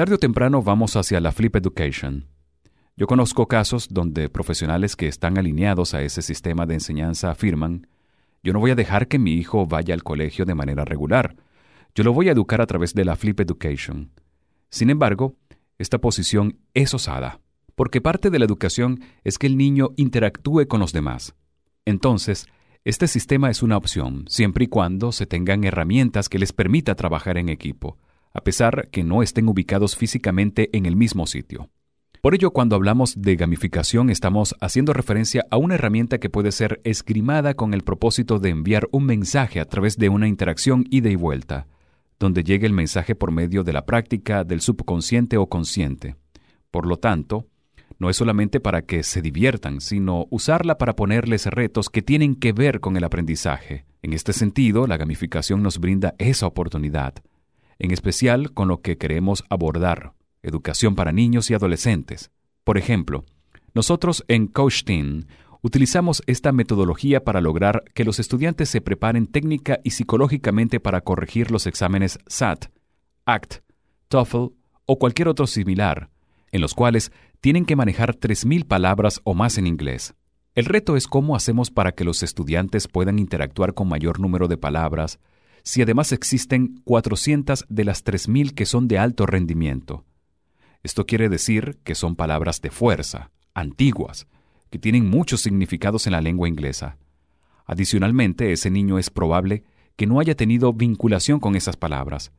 Tarde o temprano vamos hacia la Flip Education. Yo conozco casos donde profesionales que están alineados a ese sistema de enseñanza afirman, yo no voy a dejar que mi hijo vaya al colegio de manera regular, yo lo voy a educar a través de la Flip Education. Sin embargo, esta posición es osada, porque parte de la educación es que el niño interactúe con los demás. Entonces, este sistema es una opción, siempre y cuando se tengan herramientas que les permita trabajar en equipo, a pesar que no estén ubicados físicamente en el mismo sitio. Por ello, cuando hablamos de gamificación, estamos haciendo referencia a una herramienta que puede ser esgrimada con el propósito de enviar un mensaje a través de una interacción ida y vuelta, donde llegue el mensaje por medio de la práctica del subconsciente o consciente. Por lo tanto, no es solamente para que se diviertan, sino usarla para ponerles retos que tienen que ver con el aprendizaje. En este sentido, la gamificación nos brinda esa oportunidad, en especial con lo que queremos abordar, educación para niños y adolescentes. Por ejemplo, nosotros en Coach Teen utilizamos esta metodología para lograr que los estudiantes se preparen técnica y psicológicamente para corregir los exámenes SAT, ACT, TOEFL o cualquier otro similar, en los cuales tienen que manejar 3.000 palabras o más en inglés. El reto es cómo hacemos para que los estudiantes puedan interactuar con mayor número de palabras, si además existen 400 de las 3.000 que son de alto rendimiento. Esto quiere decir que son palabras de fuerza, antiguas, que tienen muchos significados en la lengua inglesa. Adicionalmente, ese niño es probable que no haya tenido vinculación con esas palabras,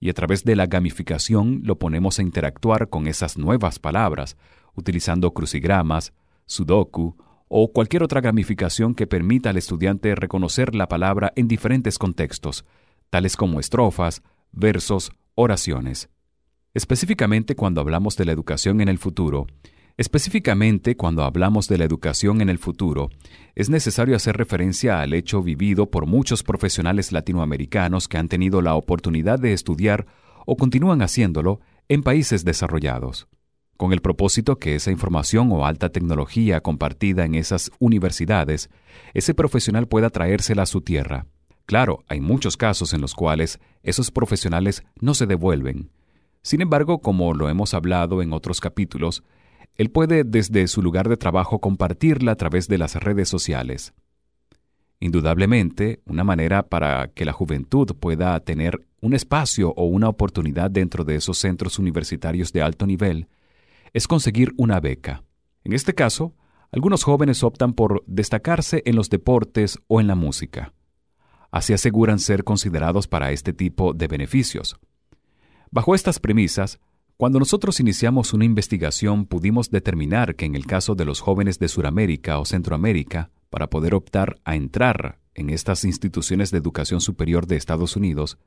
y a través de la gamificación lo ponemos a interactuar con esas nuevas palabras, utilizando crucigramas, sudoku o cualquier otra gamificación que permita al estudiante reconocer la palabra en diferentes contextos, tales como estrofas, versos, oraciones. Específicamente cuando hablamos de la educación en el futuro, específicamente cuando hablamos de la educación en el futuro, es necesario hacer referencia al hecho vivido por muchos profesionales latinoamericanos que han tenido la oportunidad de estudiar o continúan haciéndolo en países desarrollados, con el propósito que esa información o alta tecnología compartida en esas universidades, ese profesional pueda traérsela a su tierra. Claro, hay muchos casos en los cuales esos profesionales no se devuelven, sin embargo, como lo hemos hablado en otros capítulos, él puede desde su lugar de trabajo compartirla a través de las redes sociales. Indudablemente, una manera para que la juventud pueda tener un espacio o una oportunidad dentro de esos centros universitarios de alto nivel es conseguir una beca. En este caso, algunos jóvenes optan por destacarse en los deportes o en la música. Así aseguran ser considerados para este tipo de beneficios. Bajo estas premisas, cuando nosotros iniciamos una investigación pudimos determinar que en el caso de los jóvenes de Sudamérica o Centroamérica, para poder optar a entrar en estas instituciones de educación superior de Estados Unidos,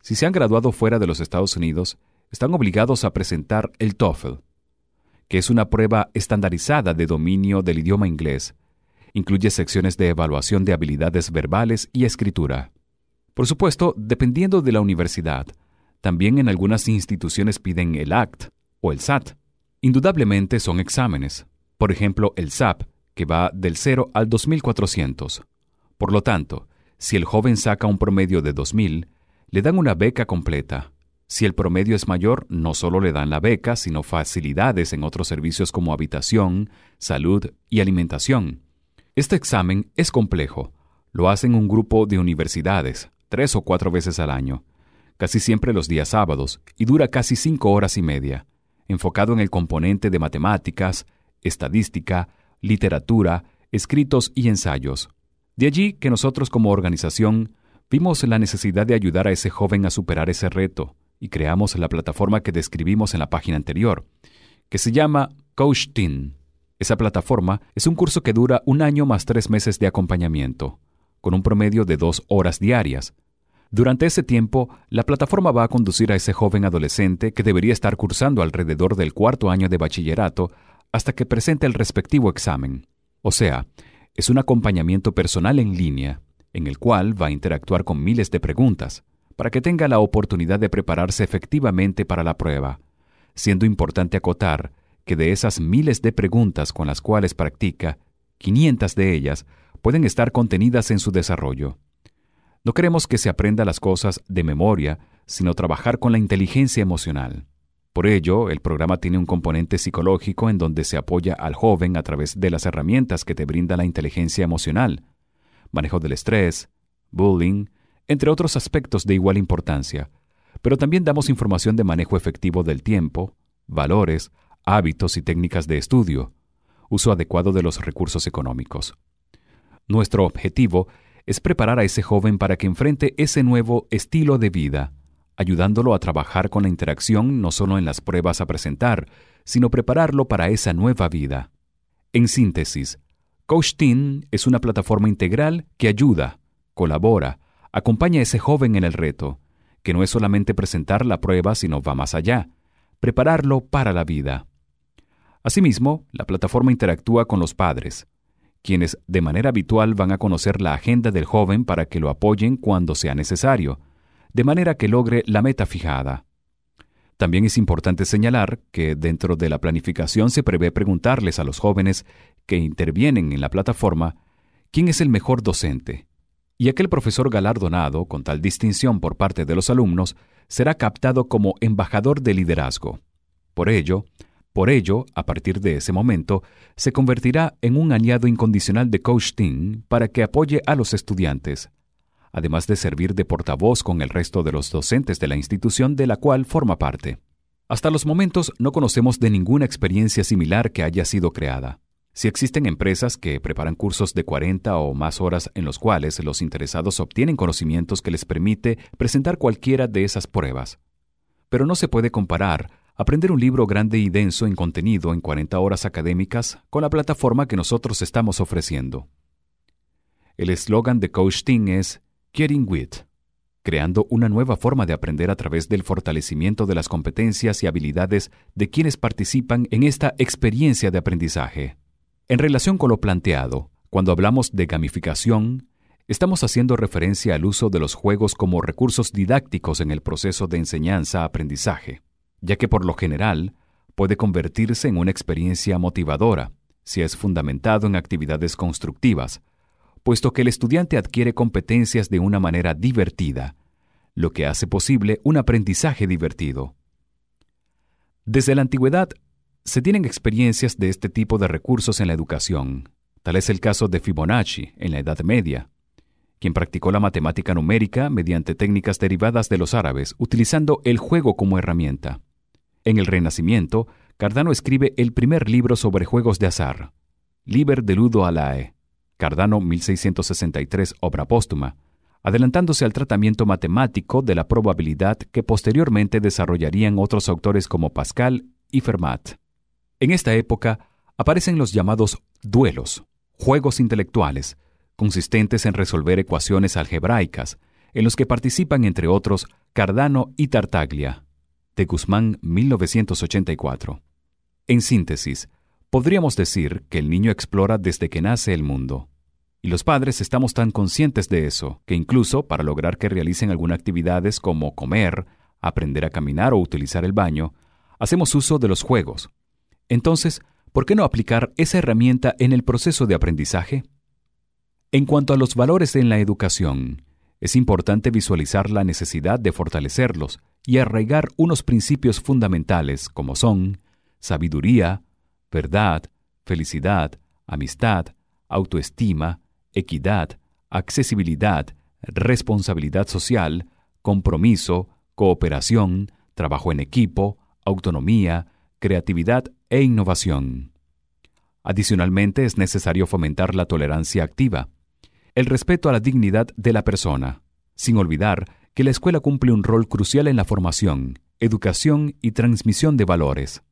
si se han graduado fuera de los Estados Unidos, están obligados a presentar el TOEFL, que es una prueba estandarizada de dominio del idioma inglés. Incluye secciones de evaluación de habilidades verbales y escritura. Por supuesto, dependiendo de la universidad, también en algunas instituciones piden el ACT o el SAT. Indudablemente son exámenes. Por ejemplo, el SAP, que va del 0 al 2400. Por lo tanto, si el joven saca un promedio de 2000, le dan una beca completa. Si el promedio es mayor, no solo le dan la beca, sino facilidades en otros servicios como habitación, salud y alimentación. Este examen es complejo. Lo hacen un grupo de universidades, tres o cuatro veces al año casi siempre los días sábados, y dura casi cinco horas y media, enfocado en el componente de matemáticas, estadística, literatura, escritos y ensayos. De allí que nosotros como organización vimos la necesidad de ayudar a ese joven a superar ese reto y creamos la plataforma que describimos en la página anterior, que se llama Coach. Esa plataforma es un curso que dura un año más tres meses de acompañamiento, con un promedio de dos horas diarias, durante ese tiempo, la plataforma va a conducir a ese joven adolescente que debería estar cursando alrededor del cuarto año de bachillerato hasta que presente el respectivo examen. O sea, es un acompañamiento personal en línea, en el cual va a interactuar con miles de preguntas, para que tenga la oportunidad de prepararse efectivamente para la prueba, siendo importante acotar que de esas miles de preguntas con las cuales practica, 500 de ellas pueden estar contenidas en su desarrollo. No queremos que se aprenda las cosas de memoria, sino trabajar con la inteligencia emocional. Por ello, el programa tiene un componente psicológico en donde se apoya al joven a través de las herramientas que te brinda la inteligencia emocional, manejo del estrés, bullying, entre otros aspectos de igual importancia, pero también damos información de manejo efectivo del tiempo, valores, hábitos y técnicas de estudio, uso adecuado de los recursos económicos. Nuestro objetivo es preparar a ese joven para que enfrente ese nuevo estilo de vida, ayudándolo a trabajar con la interacción no solo en las pruebas a presentar, sino prepararlo para esa nueva vida. En síntesis, Coach Team es una plataforma integral que ayuda, colabora, acompaña a ese joven en el reto, que no es solamente presentar la prueba, sino va más allá, prepararlo para la vida. Asimismo, la plataforma interactúa con los padres, quienes de manera habitual van a conocer la agenda del joven para que lo apoyen cuando sea necesario, de manera que logre la meta fijada. También es importante señalar que dentro de la planificación se prevé preguntarles a los jóvenes que intervienen en la plataforma quién es el mejor docente, y aquel profesor galardonado con tal distinción por parte de los alumnos será captado como embajador de liderazgo. Por ello, por ello, a partir de ese momento, se convertirá en un aliado incondicional de Coach Team para que apoye a los estudiantes, además de servir de portavoz con el resto de los docentes de la institución de la cual forma parte. Hasta los momentos no conocemos de ninguna experiencia similar que haya sido creada. Si existen empresas que preparan cursos de 40 o más horas en los cuales los interesados obtienen conocimientos que les permite presentar cualquiera de esas pruebas. Pero no se puede comparar aprender un libro grande y denso en contenido en 40 horas académicas con la plataforma que nosotros estamos ofreciendo. El eslogan de Coach Team es Getting With, creando una nueva forma de aprender a través del fortalecimiento de las competencias y habilidades de quienes participan en esta experiencia de aprendizaje. En relación con lo planteado, cuando hablamos de gamificación, estamos haciendo referencia al uso de los juegos como recursos didácticos en el proceso de enseñanza-aprendizaje, ya que por lo general puede convertirse en una experiencia motivadora si es fundamentado en actividades constructivas, puesto que el estudiante adquiere competencias de una manera divertida, lo que hace posible un aprendizaje divertido. Desde la antigüedad se tienen experiencias de este tipo de recursos en la educación. Tal es el caso de Fibonacci en la Edad Media, quien practicó la matemática numérica mediante técnicas derivadas de los árabes, utilizando el juego como herramienta. En el Renacimiento, Cardano escribe el primer libro sobre juegos de azar, Liber de Ludo Alae, Cardano 1663, obra póstuma, adelantándose al tratamiento matemático de la probabilidad que posteriormente desarrollarían otros autores como Pascal y Fermat. En esta época aparecen los llamados duelos, juegos intelectuales, consistentes en resolver ecuaciones algebraicas, en los que participan entre otros Cardano y Tartaglia, de Guzmán 1984. En síntesis, podríamos decir que el niño explora desde que nace el mundo. Y los padres estamos tan conscientes de eso que incluso para lograr que realicen algunas actividades como comer, aprender a caminar o utilizar el baño, hacemos uso de los juegos, entonces, ¿por qué no aplicar esa herramienta en el proceso de aprendizaje? En cuanto a los valores en la educación, es importante visualizar la necesidad de fortalecerlos y arraigar unos principios fundamentales como son sabiduría, verdad, felicidad, amistad, autoestima, equidad, accesibilidad, responsabilidad social, compromiso, cooperación, trabajo en equipo, autonomía, creatividad e innovación. Adicionalmente, es necesario fomentar la tolerancia activa, el respeto a la dignidad de la persona, sin olvidar que la escuela cumple un rol crucial en la formación, educación y transmisión de valores.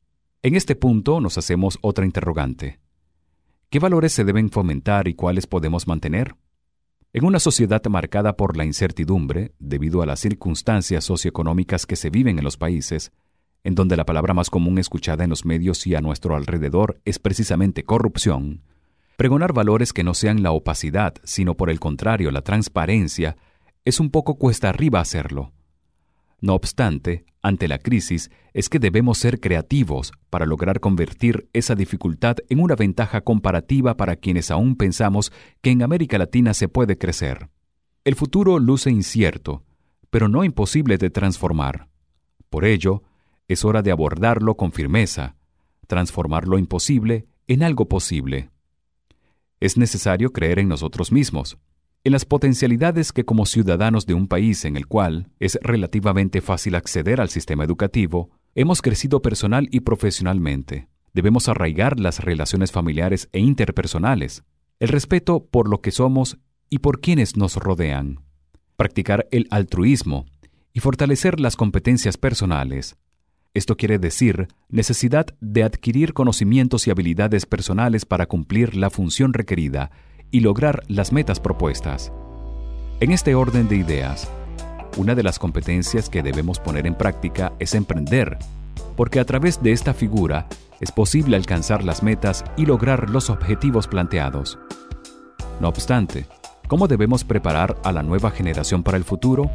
En este punto nos hacemos otra interrogante. ¿Qué valores se deben fomentar y cuáles podemos mantener? En una sociedad marcada por la incertidumbre, debido a las circunstancias socioeconómicas que se viven en los países, en donde la palabra más común escuchada en los medios y a nuestro alrededor es precisamente corrupción, pregonar valores que no sean la opacidad, sino por el contrario la transparencia, es un poco cuesta arriba hacerlo. No obstante, ante la crisis es que debemos ser creativos para lograr convertir esa dificultad en una ventaja comparativa para quienes aún pensamos que en América Latina se puede crecer. El futuro luce incierto, pero no imposible de transformar. Por ello, es hora de abordarlo con firmeza, transformar lo imposible en algo posible. Es necesario creer en nosotros mismos, en las potencialidades que como ciudadanos de un país en el cual es relativamente fácil acceder al sistema educativo, hemos crecido personal y profesionalmente. Debemos arraigar las relaciones familiares e interpersonales, el respeto por lo que somos y por quienes nos rodean, practicar el altruismo y fortalecer las competencias personales, esto quiere decir necesidad de adquirir conocimientos y habilidades personales para cumplir la función requerida y lograr las metas propuestas. En este orden de ideas, una de las competencias que debemos poner en práctica es emprender, porque a través de esta figura es posible alcanzar las metas y lograr los objetivos planteados. No obstante, ¿cómo debemos preparar a la nueva generación para el futuro?